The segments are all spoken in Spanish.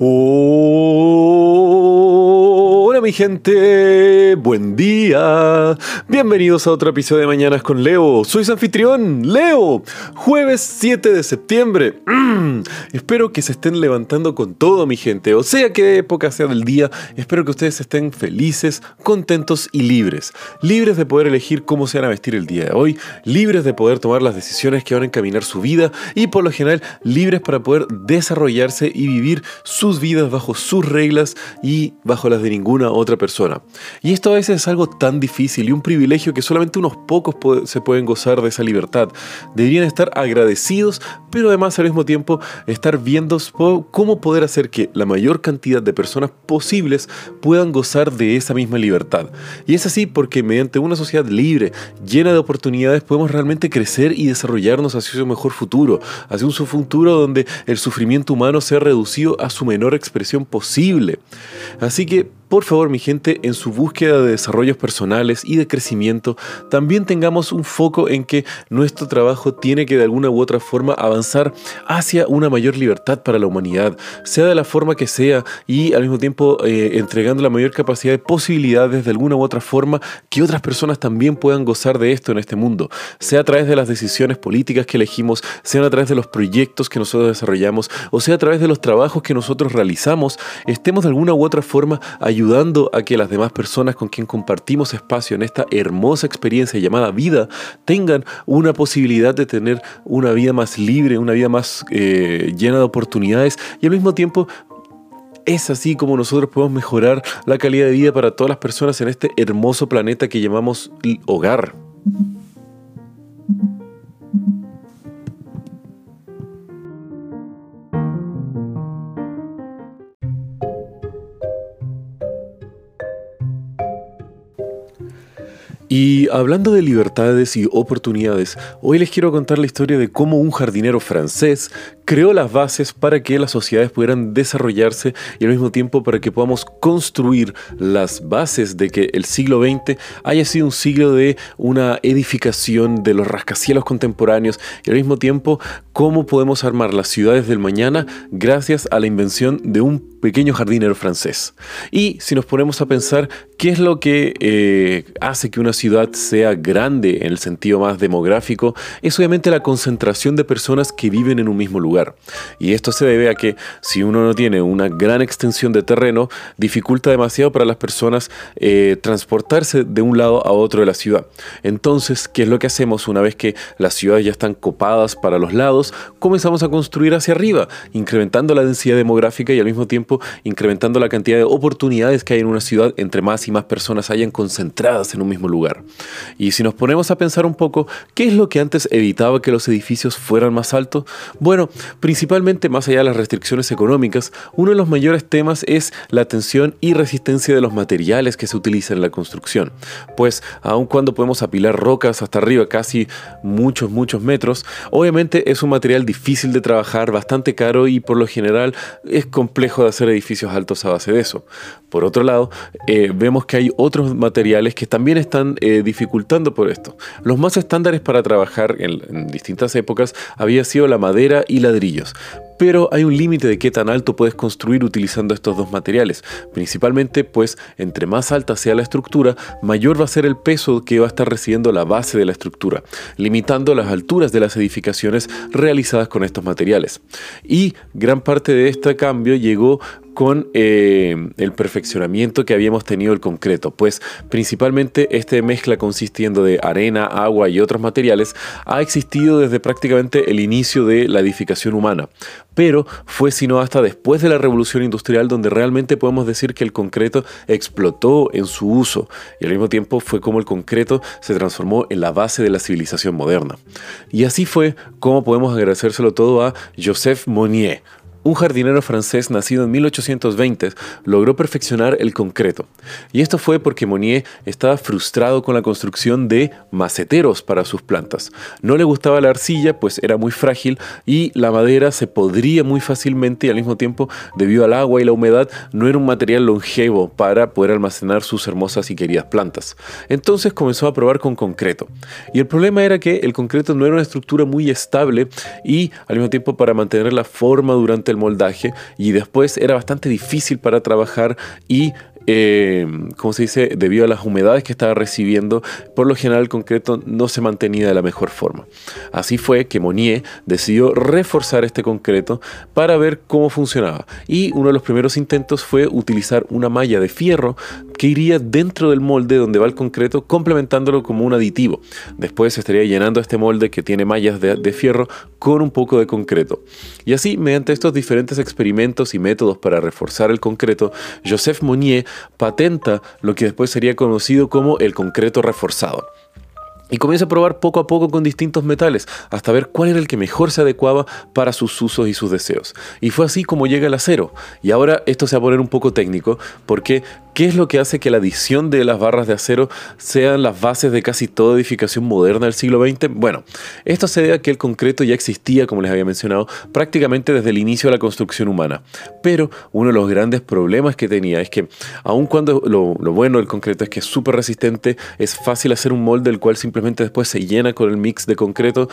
Oh. Mi gente, buen día. Bienvenidos a otro episodio de Mañanas con Leo. Soy su anfitrión, Leo. Jueves 7 de septiembre. Mm, espero que se estén levantando con todo mi gente. O sea que época sea del día, espero que ustedes estén felices, contentos y libres. Libres de poder elegir cómo se van a vestir el día de hoy. Libres de poder tomar las decisiones que van a encaminar su vida. Y por lo general, libres para poder desarrollarse y vivir su sus vidas bajo sus reglas y bajo las de ninguna otra persona. Y esto a veces es algo tan difícil y un privilegio que solamente unos pocos se pueden gozar de esa libertad. Deberían estar agradecidos, pero además al mismo tiempo estar viendo cómo poder hacer que la mayor cantidad de personas posibles puedan gozar de esa misma libertad. Y es así porque mediante una sociedad libre, llena de oportunidades, podemos realmente crecer y desarrollarnos hacia un mejor futuro, hacia un futuro donde el sufrimiento humano sea reducido a su menor expresión posible. Así que por favor, mi gente, en su búsqueda de desarrollos personales y de crecimiento, también tengamos un foco en que nuestro trabajo tiene que de alguna u otra forma avanzar hacia una mayor libertad para la humanidad, sea de la forma que sea y al mismo tiempo eh, entregando la mayor capacidad de posibilidades de alguna u otra forma que otras personas también puedan gozar de esto en este mundo, sea a través de las decisiones políticas que elegimos, sea a través de los proyectos que nosotros desarrollamos o sea a través de los trabajos que nosotros realizamos, estemos de alguna u otra forma ayudando ayudando a que las demás personas con quien compartimos espacio en esta hermosa experiencia llamada vida tengan una posibilidad de tener una vida más libre, una vida más eh, llena de oportunidades y al mismo tiempo es así como nosotros podemos mejorar la calidad de vida para todas las personas en este hermoso planeta que llamamos hogar. Y hablando de libertades y oportunidades, hoy les quiero contar la historia de cómo un jardinero francés creó las bases para que las sociedades pudieran desarrollarse y al mismo tiempo para que podamos construir las bases de que el siglo XX haya sido un siglo de una edificación de los rascacielos contemporáneos y al mismo tiempo cómo podemos armar las ciudades del mañana gracias a la invención de un pequeño jardinero francés. Y si nos ponemos a pensar qué es lo que eh, hace que una ciudad sea grande en el sentido más demográfico, es obviamente la concentración de personas que viven en un mismo lugar. Y esto se debe a que si uno no tiene una gran extensión de terreno, dificulta demasiado para las personas eh, transportarse de un lado a otro de la ciudad. Entonces, ¿qué es lo que hacemos una vez que las ciudades ya están copadas para los lados? Comenzamos a construir hacia arriba, incrementando la densidad demográfica y al mismo tiempo incrementando la cantidad de oportunidades que hay en una ciudad entre más y más personas hayan concentradas en un mismo lugar. Y si nos ponemos a pensar un poco, ¿qué es lo que antes evitaba que los edificios fueran más altos? Bueno, Principalmente más allá de las restricciones económicas, uno de los mayores temas es la tensión y resistencia de los materiales que se utilizan en la construcción. Pues aun cuando podemos apilar rocas hasta arriba casi muchos, muchos metros, obviamente es un material difícil de trabajar, bastante caro y por lo general es complejo de hacer edificios altos a base de eso. Por otro lado, eh, vemos que hay otros materiales que también están eh, dificultando por esto. Los más estándares para trabajar en, en distintas épocas había sido la madera y la pero hay un límite de qué tan alto puedes construir utilizando estos dos materiales. Principalmente, pues, entre más alta sea la estructura, mayor va a ser el peso que va a estar recibiendo la base de la estructura, limitando las alturas de las edificaciones realizadas con estos materiales. Y gran parte de este cambio llegó con eh, el perfeccionamiento que habíamos tenido el concreto, pues principalmente esta mezcla consistiendo de arena, agua y otros materiales ha existido desde prácticamente el inicio de la edificación humana, pero fue sino hasta después de la revolución industrial donde realmente podemos decir que el concreto explotó en su uso. Y al mismo tiempo fue como el concreto se transformó en la base de la civilización moderna. Y así fue como podemos agradecérselo todo a Joseph Monnier, un jardinero francés nacido en 1820 logró perfeccionar el concreto. Y esto fue porque Monnier estaba frustrado con la construcción de maceteros para sus plantas. No le gustaba la arcilla, pues era muy frágil y la madera se podría muy fácilmente y al mismo tiempo, debido al agua y la humedad, no era un material longevo para poder almacenar sus hermosas y queridas plantas. Entonces comenzó a probar con concreto. Y el problema era que el concreto no era una estructura muy estable y al mismo tiempo para mantener la forma durante el moldaje y después era bastante difícil para trabajar y eh, como se dice, debido a las humedades que estaba recibiendo, por lo general el concreto no se mantenía de la mejor forma. Así fue que Monnier decidió reforzar este concreto para ver cómo funcionaba. Y uno de los primeros intentos fue utilizar una malla de fierro que iría dentro del molde donde va el concreto, complementándolo como un aditivo. Después estaría llenando este molde que tiene mallas de, de fierro con un poco de concreto. Y así, mediante estos diferentes experimentos y métodos para reforzar el concreto, Joseph Monnier patenta lo que después sería conocido como el concreto reforzado. Y comienza a probar poco a poco con distintos metales, hasta ver cuál era el que mejor se adecuaba para sus usos y sus deseos. Y fue así como llega el acero. Y ahora esto se va a poner un poco técnico, porque ¿Qué es lo que hace que la adición de las barras de acero sean las bases de casi toda edificación moderna del siglo XX? Bueno, esto se debe a que el concreto ya existía, como les había mencionado, prácticamente desde el inicio de la construcción humana. Pero uno de los grandes problemas que tenía es que, aun cuando lo, bueno del concreto es que es súper resistente, es fácil hacer un molde el cual simplemente después se llena con el mix de concreto,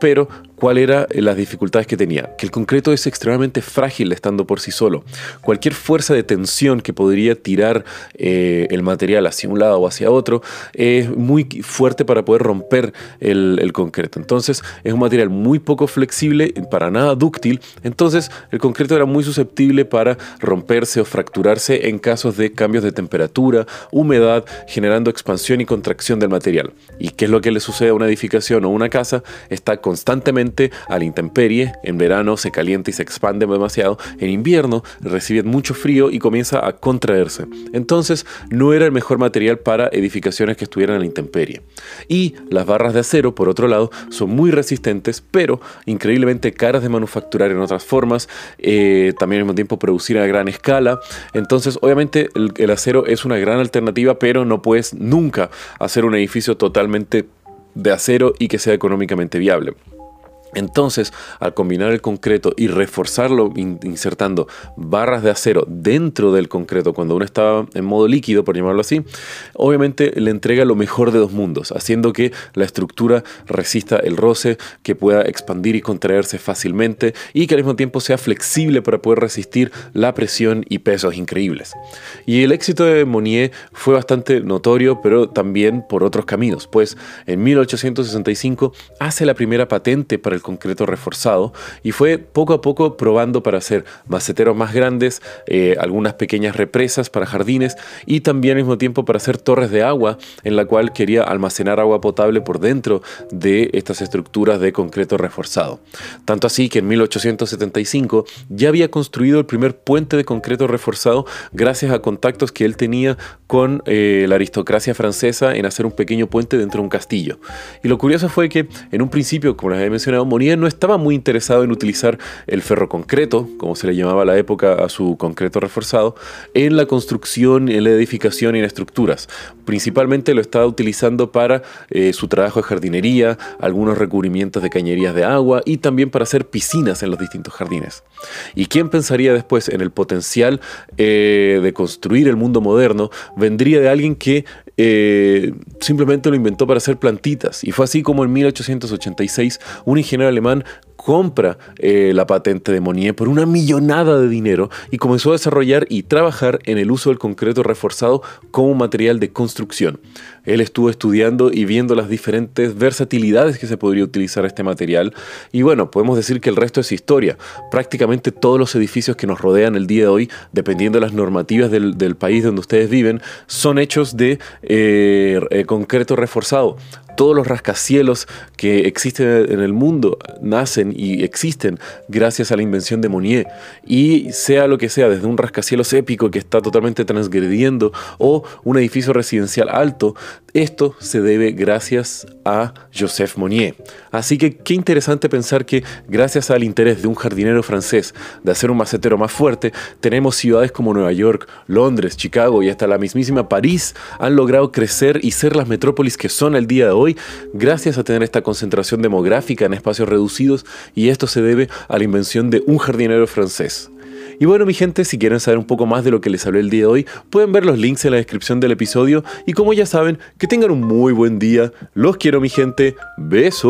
pero ¿cuáles eran las dificultades que tenía? Que el concreto es extremadamente frágil estando por sí solo. Cualquier fuerza de tensión que podría tirar eh, el material hacia un lado o hacia otro, es muy fuerte para poder romper el, concreto. Entonces es un material muy poco flexible, para nada dúctil, entonces el concreto era muy susceptible para romperse o fracturarse en casos de cambios de temperatura, humedad, generando expansión y contracción del material. ¿Y qué es lo que le sucede a una edificación o una casa? Está constantemente a la intemperie, en verano se calienta y se expande demasiado, en invierno recibe mucho frío y comienza a contraerse. Entonces no era el mejor material para edificaciones que estuvieran a la intemperie. Y las barras de acero, por otro lado, son muy resistentes, pero increíblemente caras de manufacturar en otras formas, eh, también al mismo tiempo producir a gran escala. Entonces, obviamente, el acero es una gran alternativa, pero no puedes nunca hacer un edificio totalmente de acero y que sea económicamente viable. Entonces, al combinar el concreto y reforzarlo insertando barras de acero dentro del concreto cuando uno estaba en modo líquido, por llamarlo así, obviamente le entrega lo mejor de dos mundos, haciendo que la estructura resista el roce, que pueda expandir y contraerse fácilmente y que al mismo tiempo sea flexible para poder resistir la presión y pesos increíbles. Y el éxito de Monnier fue bastante notorio, pero también por otros caminos, pues en 1865 hace la primera patente para el concreto reforzado y fue poco a poco probando para hacer maceteros más grandes, eh, algunas pequeñas represas para jardines y también al mismo tiempo para hacer torres de agua en la cual quería almacenar agua potable por dentro de estas estructuras de concreto reforzado. Tanto así que en 1875 ya había construido el primer puente de concreto reforzado gracias a contactos que él tenía con eh, la aristocracia francesa en hacer un pequeño puente dentro de un castillo. Y lo curioso fue que en un principio, como les había mencionado, Monnier no estaba muy interesado en utilizar el ferro concreto, como se le llamaba a la época a su concreto reforzado, en la construcción, en la edificación y en estructuras. Principalmente lo estaba utilizando para eh, su trabajo de jardinería, algunos recubrimientos de cañerías de agua y también para hacer piscinas en los distintos jardines. ¿Y quién pensaría después en el potencial eh, de construir el mundo moderno? Vendría de alguien que eh, simplemente lo inventó para hacer plantitas. Y fue así como en 1886 un ingeniero alemán compra eh, la patente de Monnier por una millonada de dinero y comenzó a desarrollar y trabajar en el uso del concreto reforzado como material de construcción. Él estuvo estudiando y viendo las diferentes versatilidades que se podría utilizar este material y bueno, podemos decir que el resto es historia. Prácticamente todos los edificios que nos rodean el día de hoy, dependiendo de las normativas del, país donde ustedes viven, son hechos de eh, eh, concreto reforzado todos los rascacielos que existen en el mundo nacen y existen gracias a la invención de Monnier. Y sea lo que sea, desde un rascacielos épico que está totalmente transgrediendo o un edificio residencial alto, esto se debe gracias a Joseph Monnier. Así que qué interesante pensar que gracias al interés de un jardinero francés de hacer un macetero más fuerte, tenemos ciudades como Nueva York, Londres, Chicago y hasta la mismísima París han logrado crecer y ser las metrópolis que son el día de hoy gracias a tener esta concentración demográfica en espacios reducidos y esto se debe a la invención de un jardinero francés. Y bueno mi gente, si quieren saber un poco más de lo que les hablé el día de hoy, pueden ver los links en la descripción del episodio y como ya saben, que tengan un muy buen día. Los quiero mi gente. Besos.